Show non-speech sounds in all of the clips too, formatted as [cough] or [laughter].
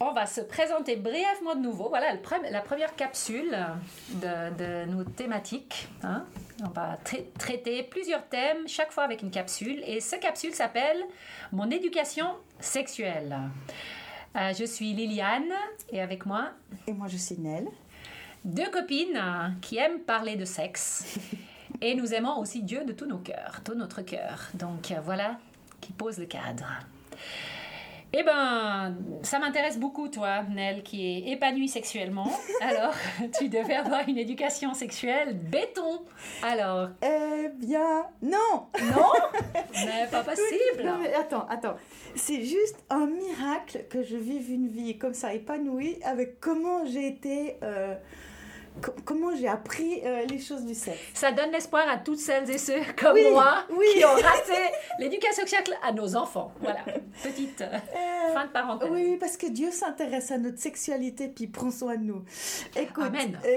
on va se présenter brièvement de nouveau. Voilà la première capsule de, nos thématiques. Hein. On va traiter plusieurs thèmes, chaque fois avec une capsule. Et cette capsule s'appelle Mon éducation sexuelle. Euh, je suis Liliane et avec moi. Et moi je suis Nell. Deux copines qui aiment parler de sexe. et nous aimons aussi Dieu de tous nos cœurs, tout notre cœur. Donc voilà qui pose le cadre. Eh ben, ça m'intéresse beaucoup, toi, Nel, qui est épanouie sexuellement. [laughs] Alors, tu devais avoir une éducation sexuelle béton. Alors. Eh bien, non Non [laughs] Mais pas possible Non, mais attends, attends. C'est juste un miracle que je vive une vie comme ça, épanouie, avec comment j'ai été. Euh, comment j'ai appris euh, les choses du sexe. Ça donne l'espoir à toutes celles et ceux comme moi qui ont raté [laughs] l'éducation sexuelle à nos enfants. Voilà, petite euh, euh, fin de parenthèse. Oui, parce que Dieu s'intéresse à notre sexualité puis prend soin de nous. Écoute, Amen. [laughs]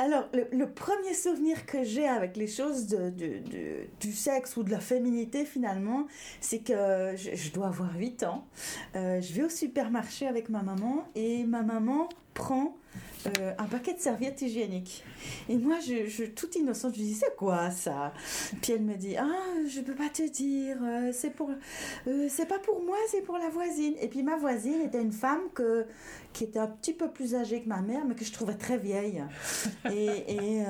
Alors, le, premier souvenir que j'ai avec les choses de, du sexe ou de la féminité, finalement, c'est que je, dois avoir 8 ans. je vais au supermarché avec ma maman et ma maman prend euh, un paquet de serviettes hygiéniques. Et moi, je, je toute innocente, je dis c'est quoi ça? Puis elle me dit ah je peux pas te dire, euh, c'est pour, euh, c'est pas pour moi, c'est pour la voisine. Et puis ma voisine était une femme que qui était un petit peu plus âgée que ma mère, mais que je trouvais très vieille. Et, et,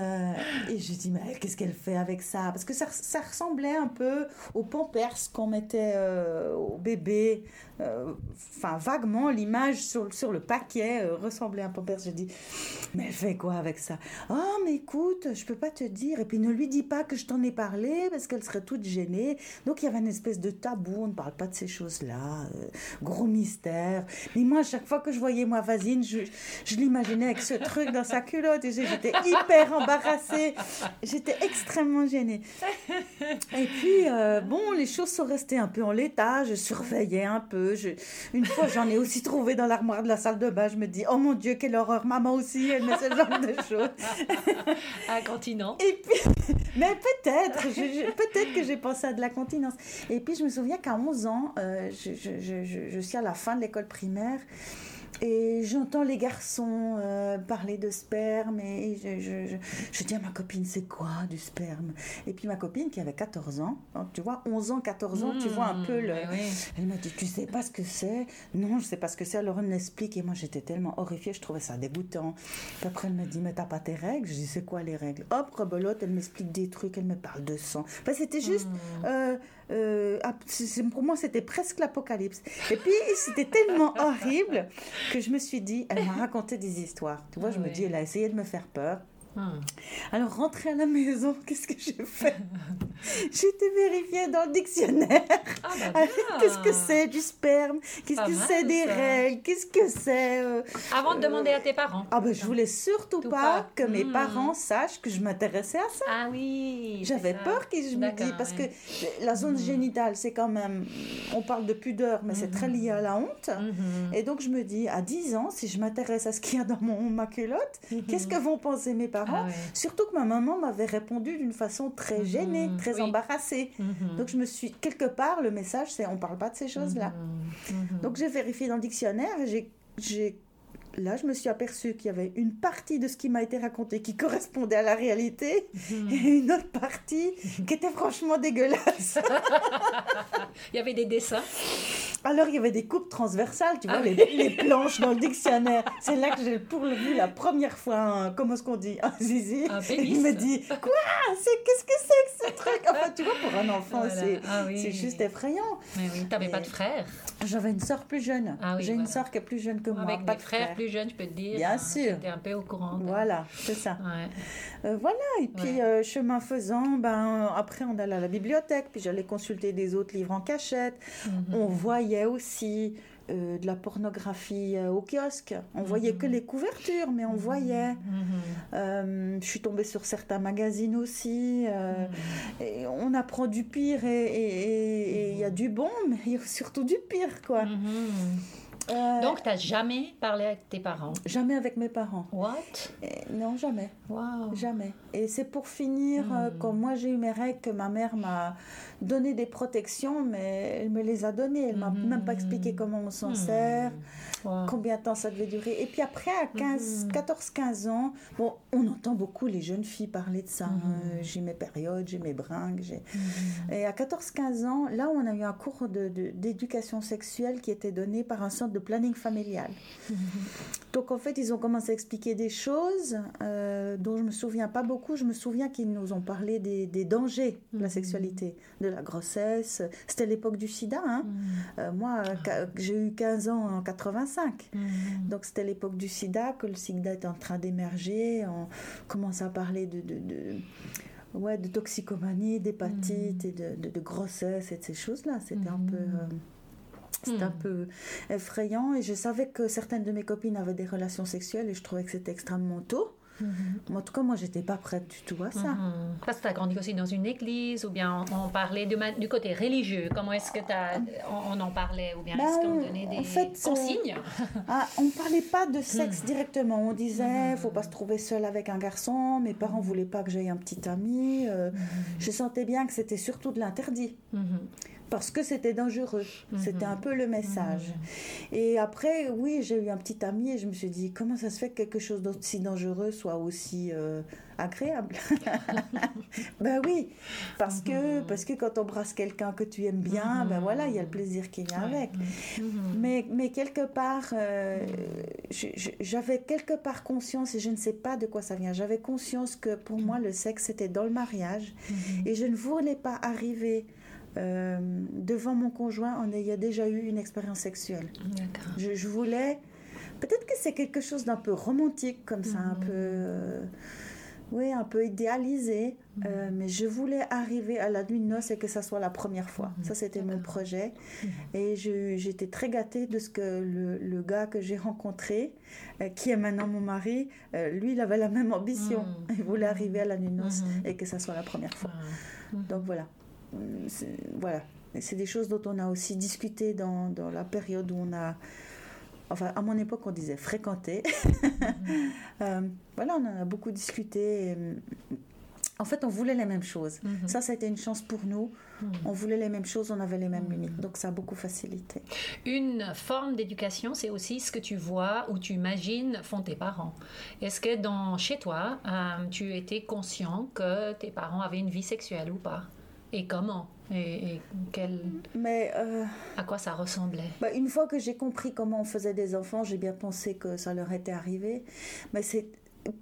et je dis mais qu'est-ce qu'elle fait avec ça? Parce que ça, ça, ressemblait un peu aux pampers qu'on mettait au bébé. Enfin vaguement l'image sur, le paquet ressemblait à un pampers. Je dis mais elle fait quoi avec ça? Oh, mais écoute, je peux pas te dire. Et puis ne lui dis pas que je t'en ai parlé parce qu'elle serait toute gênée. Donc il y avait une espèce de tabou, on ne parle pas de ces choses-là. Euh, gros mystère. Mais moi, à chaque fois que je voyais ma voisine, je, je l'imaginais avec ce truc dans sa culotte et j'étais hyper embarrassée. J'étais extrêmement gênée. Et puis, euh, bon, les choses sont restées un peu en l'état. Je surveillais un peu. Je, une fois, j'en ai aussi trouvé dans l'armoire de la salle de bain. Je me dis, oh mon Dieu, quelle horreur. Maman aussi, elle met ce genre de choses. [laughs] continent. Et puis, mais peut-être, peut-être que j'ai pensé à de la continence. Et puis je me souviens qu'à 11 ans, euh, je, je, je, je, suis à la fin de l'école primaire et j'entends les garçons euh, parler de sperme et je, je, je, dis à ma copine, c'est quoi du sperme? Et puis ma copine qui avait 14 ans, hein, tu vois, 11 ans, 14 ans, tu vois un peu le... Elle m'a dit, tu sais pas ce que c'est? Non, je sais pas ce que c'est. Alors elle m'explique et moi j'étais tellement horrifiée, je trouvais ça dégoûtant. Puis après elle me dit, mais t'as pas tes règles? Je dis, c'est quoi les règles? Hop, rebelote, elle m'explique des trucs, elle me parle de sang. Enfin, c'était juste... Hmm. Euh, euh, pour moi, c'était presque l'apocalypse. Et puis, c'était tellement horrible que je me suis dit, elle m'a raconté des histoires. Tu vois, je me dis, elle a essayé de me faire peur. Hmm. Alors, rentrer à la maison, [laughs] qu'est-ce que j'ai fait? [laughs] J'ai été vérifiée dans le dictionnaire. Ah, bah qu'est-ce que c'est du sperme? Qu'est-ce que c'est des règles? Qu'est-ce que c'est euh, Avant de demander à tes parents. Ah ben, je voulais surtout pas, que mes hmm. parents sachent que je m'intéressais à ça. Ah oui. J'avais peur que je me dis parce que la zone hmm. génitale, c'est quand même on parle de pudeur mais c'est très lié à la honte. Et donc je me dis à 10 ans si je m'intéresse à ce qu'il y a dans mon ma culotte, qu'est-ce que vont penser mes parents? Ah Surtout que ma maman m'avait répondu d'une façon très gênée, mhm. très embarrassée. Mhm. Donc je me suis quelque part le message c'est on parle pas de ces choses-là. Mhm. Donc j'ai vérifié dans le dictionnaire et j'ai là, je me suis aperçue qu'il y avait une partie de ce qui m'a été raconté qui correspondait à la réalité et une autre partie qui était franchement dégueulasse. [laughs] il y avait des dessins. Alors, il y avait des coupes transversales, tu vois, ah les, planches dans le dictionnaire. C'est là que j'ai pour vu la première fois, comment est-ce qu'on dit Un zizi. il me dit Quoi? Qu'est-ce que c'est que ce truc Enfin, tu vois, pour un enfant, ah c'est juste effrayant. Mais oui, t'avais pas de frère J'avais une soeur plus jeune. Ah j'ai une soeur qui est plus jeune que moi. Avec pas des frères plus jeune, je peux te dire. Bien hein, sûr. J'étais un peu au courant. Voilà, c'est ça. Euh, voilà, et puis euh, chemin faisant, ben, après on allait à la bibliothèque, puis j'allais consulter des autres livres en cachette. Mhm. On voyait aussi euh, de la pornographie au kiosque. On voyait que mhm. les couvertures, mais on mhm. voyait. je suis tombée sur certains magazines aussi. et on apprend du pire et il y a du bon, mais il y a surtout du pire, quoi. Euh, Donc, tu n'as jamais parlé avec tes parents? Jamais avec mes parents. What? Et- non, jamais. Wow. Jamais. Et c'est pour finir, euh, quand moi j'ai eu mes règles, que ma mère m'a donné des protections, mais elle me les a données. Elle m'a même pas expliqué comment on s'en Hmm. sert, Wow. combien de temps ça devait durer. Et puis après, à 15, Mhm. 14-15 ans, bon, on entend beaucoup les jeunes filles parler de ça. Hein. J'ai mes périodes, j'ai mes bringues. j'ai-. Et à 14-15 ans, là, on a eu un cours de- de- d'éducation sexuelle qui était donné par un centre de planning familial. Mhm. [laughs] Donc en fait, ils ont commencé à expliquer des choses euh, dont je me souviens pas beaucoup. Je me souviens qu'ils nous ont parlé des, des dangers de la Mhm. sexualité, de la grossesse. C'était l'époque du sida. hein. Euh, moi, euh, ca- j'ai eu 15 ans en 85. Mhm. Donc c'était l'époque du sida, que le sida était en train d'émerger. On commence à parler de, de, de- ouais, de toxicomanie, d'hépatite et de, de- de grossesse et de ces choses-là. C'était un Mhm. peu... euh, c'était un Mhm. peu effrayant et je savais que certaines de mes copines avaient des relations sexuelles et je trouvais que c'était extrêmement tôt. Mhm. Mais en tout cas, moi, j'étais pas prête du tout à ça. Mhm. Parce que tu as grandi aussi dans une église, ou bien on, on parlait de ma- du côté religieux. Comment est-ce que t'as- on, on en parlait, ou bien Ben, est-ce qu'on donnait des en fait, euh, consignes? [laughs] Ah, on ne parlait pas de sexe Mhm. directement. On disait, Mhm. faut pas se trouver seul avec un garçon. Mes parents voulaient pas que j'aie un petit ami. Euh, Je sentais bien que c'était surtout de l'interdit. Mhm. Parce que c'était dangereux. Mhm. C'était un peu le message. Et après, oui, j'ai eu un petit ami et je me suis dit, comment ça se fait que quelque chose d'aussi dangereux soit aussi euh, agréable? [laughs] Ben oui, parce que, Mhm. parce que quand on embrasse quelqu'un que tu aimes bien, ben Mhm. voilà, il y a le plaisir qui vient Ouais. avec. Mhm. Mais, mais quelque part, euh, j'avais quelque part conscience, et je ne sais pas de quoi ça vient, j'avais conscience que pour moi, le sexe, c'était dans le mariage. Mhm. Et je ne voulais pas arriver euh, devant mon conjoint en ayant déjà eu une expérience sexuelle. Je, je voulais. Peut-être que c'est quelque chose d'un peu romantique, comme ça, un Mhm. peu. euh, oui, un peu idéalisé. Mhm. euh, mais je voulais arriver à la nuit de noces et que ça soit la première fois. Mhm. Ça, c'était mon projet. Mhm. Et j'étais très gâtée de ce que le, le gars que j'ai rencontré, euh, qui est maintenant mon mari, euh, lui, il avait la même ambition. Mhm. Il voulait arriver à la nuit de noces Mhm. et que ça soit la première fois. Mhm. Donc voilà. Voilà. C'est des choses dont on a aussi discuté dans, dans la période où on a. Enfin, à mon époque, on disait fréquenter. Mhm. [laughs] Euh, voilà, on en a beaucoup discuté. et, En fait, on voulait les mêmes choses. Mhm. Ça, ça a été une chance pour nous. Mhm. On voulait les mêmes choses, on avait les mêmes limites. Donc, ça a beaucoup facilité. Une forme d'éducation, c'est aussi ce que tu vois ou tu imagines font tes parents. Est-ce que dans, chez toi, euh, tu étais conscient que tes parents avaient une vie sexuelle ou pas? Et comment Et, et quel- Mais euh, à quoi ça ressemblait bah, une fois que j'ai compris comment on faisait des enfants, j'ai bien pensé que ça leur était arrivé. Mais c'est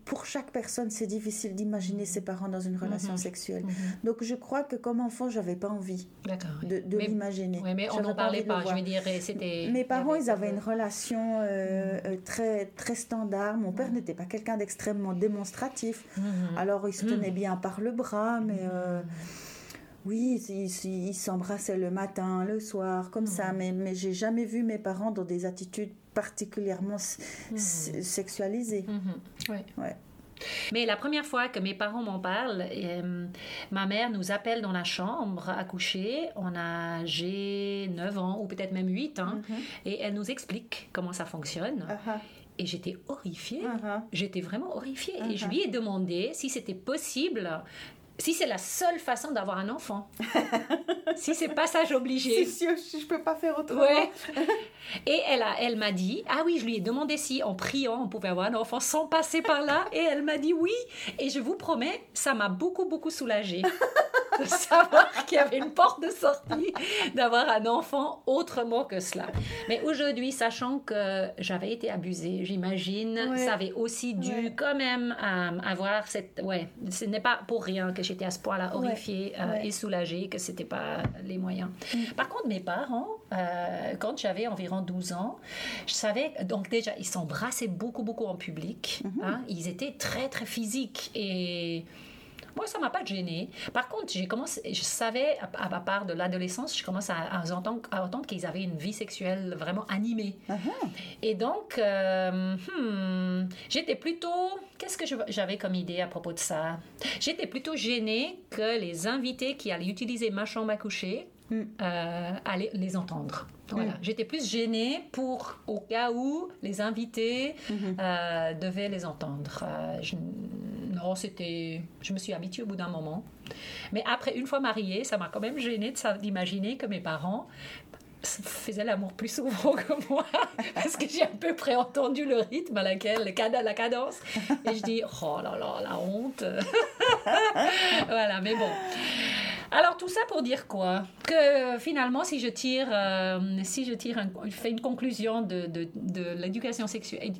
pour chaque personne, c'est difficile d'imaginer ses parents dans une relation Mhm. sexuelle. Mhm. Donc je crois que comme enfant, j'avais pas envie oui. de, l'imaginer. Oui, mais on n'en parlait pas. Je veux dire, c'était. Mes parents, ils avaient une relation euh, euh, très, très standard. Mon père Mhm. n'était pas quelqu'un d'extrêmement démonstratif. Mhm. Alors, il se tenait Mhm. bien par le bras, mais euh, oui, il, il- il s'embrassait le matin, le soir, comme ça. Mhm. Mais, mais j'ai jamais vu mes parents dans des attitudes particulièrement s- sexualisées. Mhm. Oui. Ouais. Mais la première fois que mes parents m'en parlent, euh, ma mère nous appelle dans la chambre à coucher. On a, j'ai 9 ans ou peut-être même 8 ans. Mhm. Et elle nous explique comment ça fonctionne. Ah, Et j'étais horrifiée. ah. J'étais vraiment horrifiée. Et je Mhm. lui ai demandé si c'était possible, si c'est la seule façon d'avoir un enfant. [laughs] si c'est passage obligé. C'est sûr, je je peux pas faire autrement. Ouais. [laughs] Et elle a, elle m'a dit, ah oui, je lui ai demandé si en priant on pouvait avoir un enfant sans passer par là, et elle m'a dit oui. Et je vous promets, ça m'a beaucoup beaucoup soulagée [laughs] de savoir [laughs] qu'il y avait une porte de sortie d'avoir un enfant autrement que cela. Mais aujourd'hui, sachant que j'avais été abusée, j'imagine, Ouais. ça avait aussi dû Ouais. quand même euh, avoir cette, ouais, ce n'est pas pour rien que j'étais à ce point-là horrifiée euh, et soulagée que c'était pas les moyens. Mm. Par contre, mes parents, euh, quand j'avais environ 12 ans, je savais, donc déjà, ils s'embrassaient beaucoup, beaucoup en public. Mhm. hein. ils étaient très, très physiques. Et moi, ça m'a pas gênée. Par contre, j'ai commencé, je savais, à, part de l'adolescence, je commence à, à entendre, qu'ils avaient une vie sexuelle vraiment animée. Ah. Et donc, euh, hmm, j'étais plutôt... Qu'est-ce que j'avais comme idée à propos de ça? J'étais plutôt gênée que les invités qui allaient utiliser ma chambre à coucher mm. à les, entendre. Voilà. Mm. J'étais plus gênée pour, au cas où les invités mm-hmm. devaient les entendre. Je, non, c'était. Je me suis habituée au bout d'un moment. Mais après, une fois mariée, ça m'a quand même gênée d'imaginer que mes parents faisait l'amour plus souvent que moi [laughs] parce que j'ai à peu près entendu le rythme à laquelle la cadence et je dis oh là là la honte [laughs] voilà mais bon alors tout ça pour dire quoi? Que finalement, si je tire, euh, si je tire, fais une conclusion de, de, l'éducation sexuelle,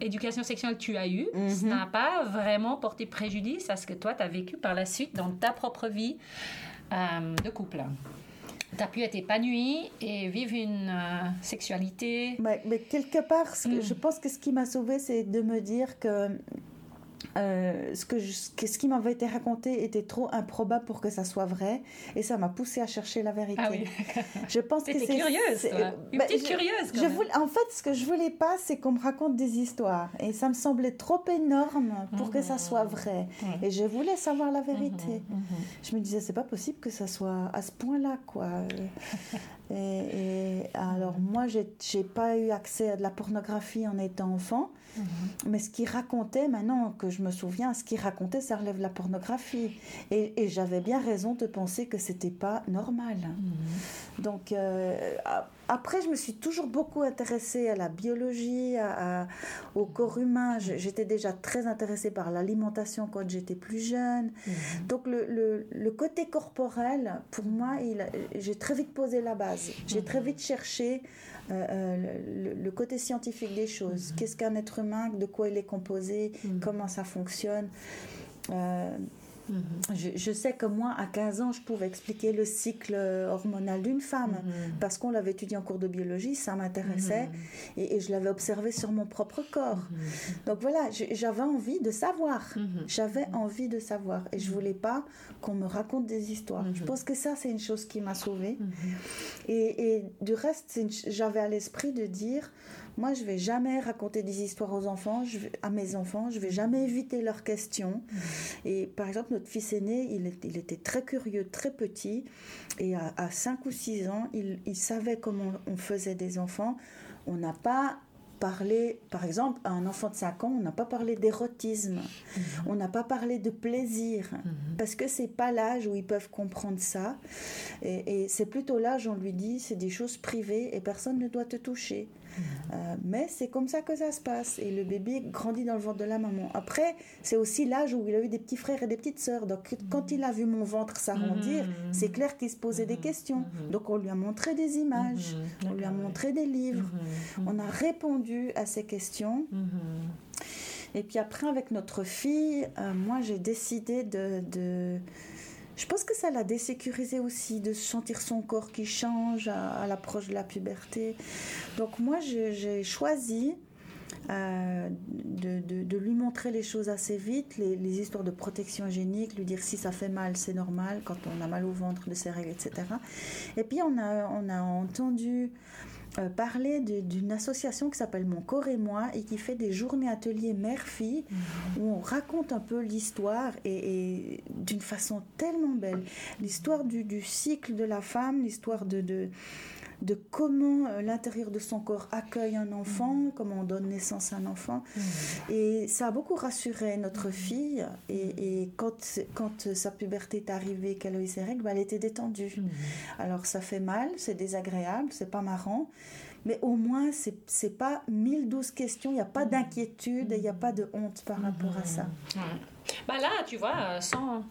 éducation sexuelle que tu as eue, ça mhm. n'a pas vraiment porté préjudice à ce que toi tu as vécu par la suite dans ta propre vie euh, de couple tu as pu être épanouie et vivre une euh, sexualité. Mais, mais, quelque part, mm. je pense que ce qui m'a sauvée, c'est de me dire que euh, ce, que, ce qui m'avait été raconté était trop improbable pour que ça soit vrai et ça m'a poussé à chercher la vérité. Ah oui. [laughs] je pense que c'est curieuse, toi. Une bah, petite curieuse. je voulais, en fait, ce que je voulais pas, c'est qu'on me raconte des histoires et ça me semblait trop énorme pour que ça soit vrai. Mmh. Et je voulais savoir la vérité. Mmh, mmh, je me disais, c'est pas possible que ça soit à ce point-là, quoi. [laughs] et, et, alors moi, j'ai pas eu accès à de la pornographie en étant enfant. Mhm. Mais ce qu'il racontait, maintenant que je me souviens, ce qu'il racontait, ça relève la pornographie. Et, j'avais bien raison de penser que c'était pas normal. Mhm. Donc, euh, après, je me suis toujours beaucoup intéressée à la biologie, au corps humain. J'étais déjà très intéressée par l'alimentation quand j'étais plus jeune. Mhm. Donc, le, le, côté corporel, pour moi, j'ai très vite posé la base. J'ai très vite cherché euh, euh, le, côté scientifique des choses. Mhm. Qu'est-ce qu'un être humain, de quoi il est composé, mhm. comment ça fonctionne? Euh, mhm. je, sais que moi, à 15 ans, je pouvais expliquer le cycle hormonal d'une femme parce qu'on l'avait étudié en cours de biologie, ça m'intéressait et, je l'avais observé sur mon propre corps. Donc voilà, j'avais envie de savoir. J'avais envie de savoir et je voulais pas qu'on me raconte des histoires. Je pense que ça, c'est une chose qui m'a sauvée. Et, et, du reste, j'avais à l'esprit de dire, moi, je vais jamais raconter des histoires aux enfants, je à mes enfants, je vais jamais éviter leurs questions. [laughs] Et par exemple, notre fils aîné, il, il était très curieux, très petit, et à, à 5 ou 6 ans, il, il savait comment on faisait des enfants. On n'a pas parlé, par exemple, à un enfant de 5 ans, on n'a pas parlé d'érotisme, mhm. on n'a pas parlé de plaisir, mhm. parce que c'est pas l'âge où ils peuvent comprendre ça. Et, et c'est plutôt l'âge on lui dit c'est des choses privées et personne ne doit te toucher. Euh, mais c'est comme ça que ça se passe. Et le bébé grandit dans le ventre de la maman. Après, c'est aussi l'âge où il a eu des petits frères et des petites sœurs. Donc, quand il a vu mon ventre s'arrondir, mhm. c'est clair qu'il se posait des mhm. questions. Mhm. Donc, on lui a montré des images, on lui a montré des livres. On a répondu à ces questions. Et puis après, avec notre fille, euh, moi, j'ai décidé de je pense que ça l'a désécurisé aussi de sentir son corps qui change à, l'approche de la puberté. Donc moi, j'ai choisi euh, de, lui montrer les choses assez vite, les, histoires de protection hygiénique, lui dire si ça fait mal, c'est normal, quand on a mal au ventre de ses règles, etc. Et puis on a entendu euh, parler d'une association qui s'appelle Mon corps et moi et qui fait des journées ateliers mère-fille où on raconte un peu l'histoire et, d'une façon tellement belle. L'histoire du, cycle de la femme, l'histoire de de comment euh, l'intérieur de son corps accueille un enfant, mhm. comment on donne naissance à un enfant. Mhm. Et ça a beaucoup rassuré notre mhm. fille. Et, quand, quand sa puberté est arrivée, qu'elle a eu ses règles, bah, elle était détendue. Alors ça fait mal, c'est désagréable, c'est pas marrant. Mais au moins, c'est n'est pas 1012 questions, il n'y a pas d'inquiétude, il n'y a pas de honte par rapport à ça. Bah là, tu vois, euh, sans,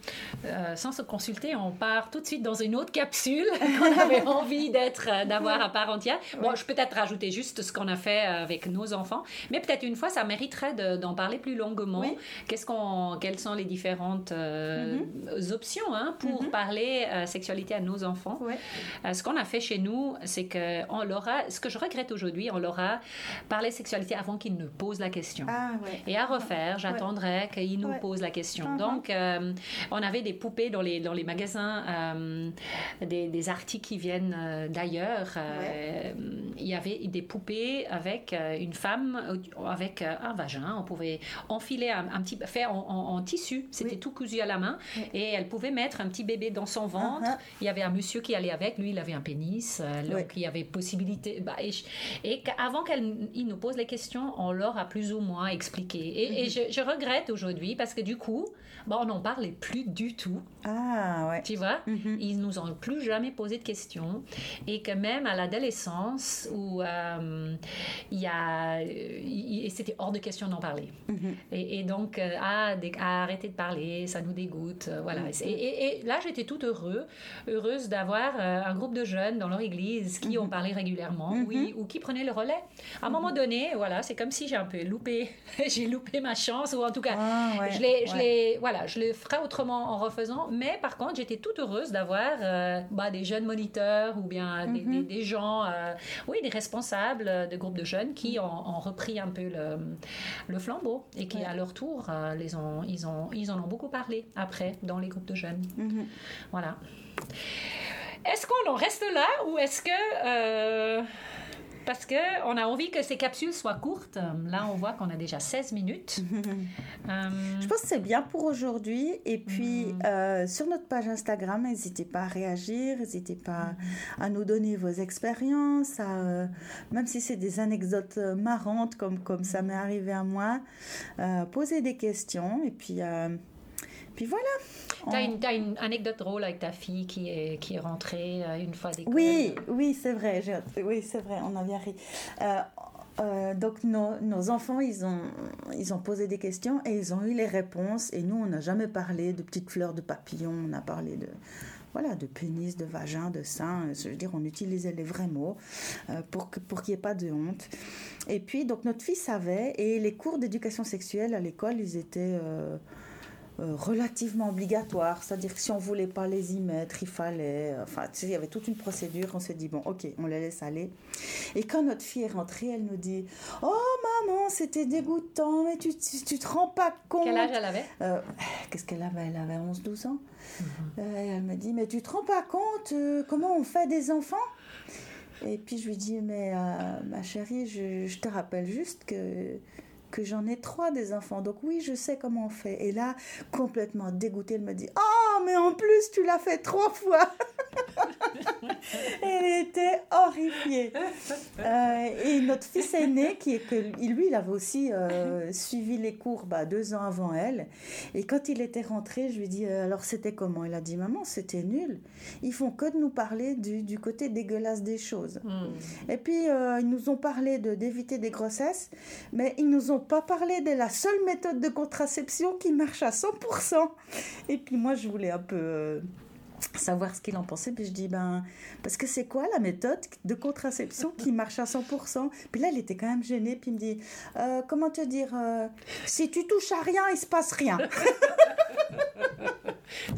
euh, sans se consulter, on part tout de suite dans une autre capsule [laughs] qu'on avait [laughs] envie d'être, euh, d'avoir à part entière. Bon, je peux peut-être rajouter juste ce qu'on a fait avec nos enfants, mais peut-être une fois, ça mériterait d'en parler plus longuement. Qu'est-ce qu'on, quelles sont les différentes mm-hmm. options hein, pour mm-hmm. parler sexualité à nos enfants Ce qu'on a fait chez nous, c'est que on leur a, ce que je regrette aujourd'hui, on leur a parlé sexualité avant qu'ils ne posent la question. Ah, Et à refaire, j'attendrai qu'ils nous posent la la question. Uh-huh. Donc, euh, on avait des poupées dans les, dans les magasins, euh, des, des articles qui viennent euh, d'ailleurs. Il y avait des poupées avec euh, une femme, euh, avec euh, un vagin. On pouvait enfiler un, un petit, faire en, en- en tissu. C'était Oui. tout cousu à la main. Oui. Et elle pouvait mettre un petit bébé dans son ventre. Uh-huh. Il y avait un monsieur qui allait avec. Lui, il avait un pénis. donc, Oui. il y avait possibilité. bah, et et avant qu'ils nous posent les questions, on leur a plus ou moins expliqué. Et, et je, je regrette aujourd'hui parce que du coup, bah, on n'en parlait plus du tout. Ah, ouais. Tu vois? Mhm. Ils nous ont plus jamais posé de questions. Et que même à l'adolescence, où euh, il y a. il- C'était hors de question d'en parler. Mhm. Et, et donc, euh, dé- ah, arrêtez de parler, ça nous dégoûte. euh, voilà. Et, et- et là, j'étais toute heureux, heureuse d'avoir euh, un groupe de jeunes dans leur église qui ont parlé régulièrement, Mhm. oui, ou qui prenaient le relais. À un moment donné, voilà, c'est comme si j'ai un peu loupé, [laughs] j'ai loupé ma chance, ou en tout cas, Ah, ouais, je l'ai, je ouais. l'ai- voilà, je le ferai autrement en refaisant. Mais par contre, j'étais toute heureuse d'avoir euh, bah, des jeunes moniteurs ou bien des, Mhm. des- des gens, euh, oui, des responsables euh, de groupes de jeunes qui ont, ont repris un peu le, le flambeau et qui, Ouais. à leur tour, euh, les ont, ils, ont, ils en ont beaucoup parlé après dans les groupes de jeunes. Mhm. Voilà. Est-ce qu'on en reste là ou est-ce que. euh, parce qu'on a envie que ces capsules soient courtes. Là, on voit qu'on a déjà 16 minutes. [laughs] Euh, Je pense que c'est bien pour aujourd'hui. Et puis, Mhm. euh, sur notre page Instagram, n'hésitez pas à réagir, n'hésitez pas Mhm. à nous donner vos expériences, à, euh, même si c'est des anecdotes marrantes, comme, comme ça m'est arrivé à moi, euh, poser des questions. Et puis, euh, puis voilà. T'as On- une, t'as une anecdote drôle avec ta fille qui est, qui est rentrée euh, une fois d'école. Oui, oui, c'est vrai. Oui, c'est vrai, on a bien ri. Euh, euh, donc nos, nos enfants, ils ont, ils ont posé des questions et ils ont eu les réponses. Et nous, on n'a jamais parlé de petites fleurs de papillon. On a parlé de, voilà, de pénis, de vagin, de sein. Je veux dire, on utilisait les vrais mots euh, pour que- pour qu'il n'y ait pas de honte. Et puis, donc notre fille savait. Et les cours d'éducation sexuelle à l'école, ils étaient euh, euh, relativement obligatoires. C'est-à-dire que si on voulait pas les y mettre, il fallait. euh, Enfin, tu sais, il y avait toute une procédure. On s'est dit, bon, ok, on les laisse aller. Et quand notre fille est rentrée, elle nous dit Oh maman, c'était dégoûtant, mais tu, tu, tu te rends pas compte. Quel âge elle avait? Euh, Qu'est-ce qu'elle avait? Elle avait 11-12 ans. Mhm. Euh, et elle me dit Mais tu te rends pas compte euh, comment on fait des enfants? Et puis je lui dis Mais euh, ma chérie, je, je te rappelle juste que que j'en ai trois des enfants. Donc oui, je sais comment on fait. Et là, complètement dégoûtée, elle me dit Oh, mais en plus, tu l'as fait trois fois Elle était horrifiée. Euh, et notre fils aîné, qui est que lui, il avait aussi euh, suivi les cours bah, deux ans avant elle. Et quand il était rentré, je lui dis euh, alors c'était comment? Il a dit maman, c'était nul. Ils font que de nous parler du, du côté dégueulasse des choses. Hmm. Et puis euh, ils nous ont parlé de d'éviter des grossesses, mais ils nous ont pas parlé de la seule méthode de contraception qui marche à 100%. Et puis moi, je voulais un peu savoir ce qu'il en pensait. Puis je dis, ben, parce que c'est quoi la méthode de contraception qui marche à 100% Puis là, il était quand même gêné. Puis il me dit, Euh, comment te dire, euh, si tu touches à rien, il se passe rien. [laughs]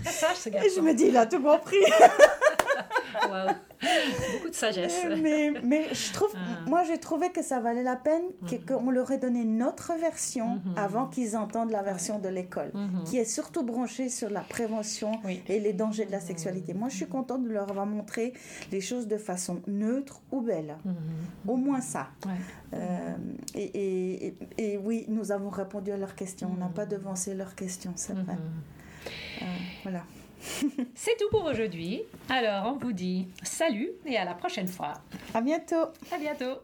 Très sage ce Et je garçon. me dis, il a tout compris. [laughs] Waouh. [laughs] Beaucoup de sagesse. mais, mais je trouve, Ah. moi, j'ai trouvé que ça valait la peine que- qu'on leur ait donné notre version Mhm. avant qu'ils entendent la version de l'école, Mhm. qui est surtout branchée sur la prévention Oui. et les dangers de la sexualité. Moi, je suis contente de leur avoir montré les choses de façon neutre ou belle. Mhm. Au moins ça. Ouais. Euh, et, et- et- et oui, nous avons répondu à leurs questions. On n'a pas devancé leurs questions, c'est vrai. Mhm. Euh, voilà. [laughs] C'est tout pour aujourd'hui. Alors, on vous dit salut et à la prochaine fois. À bientôt. À bientôt.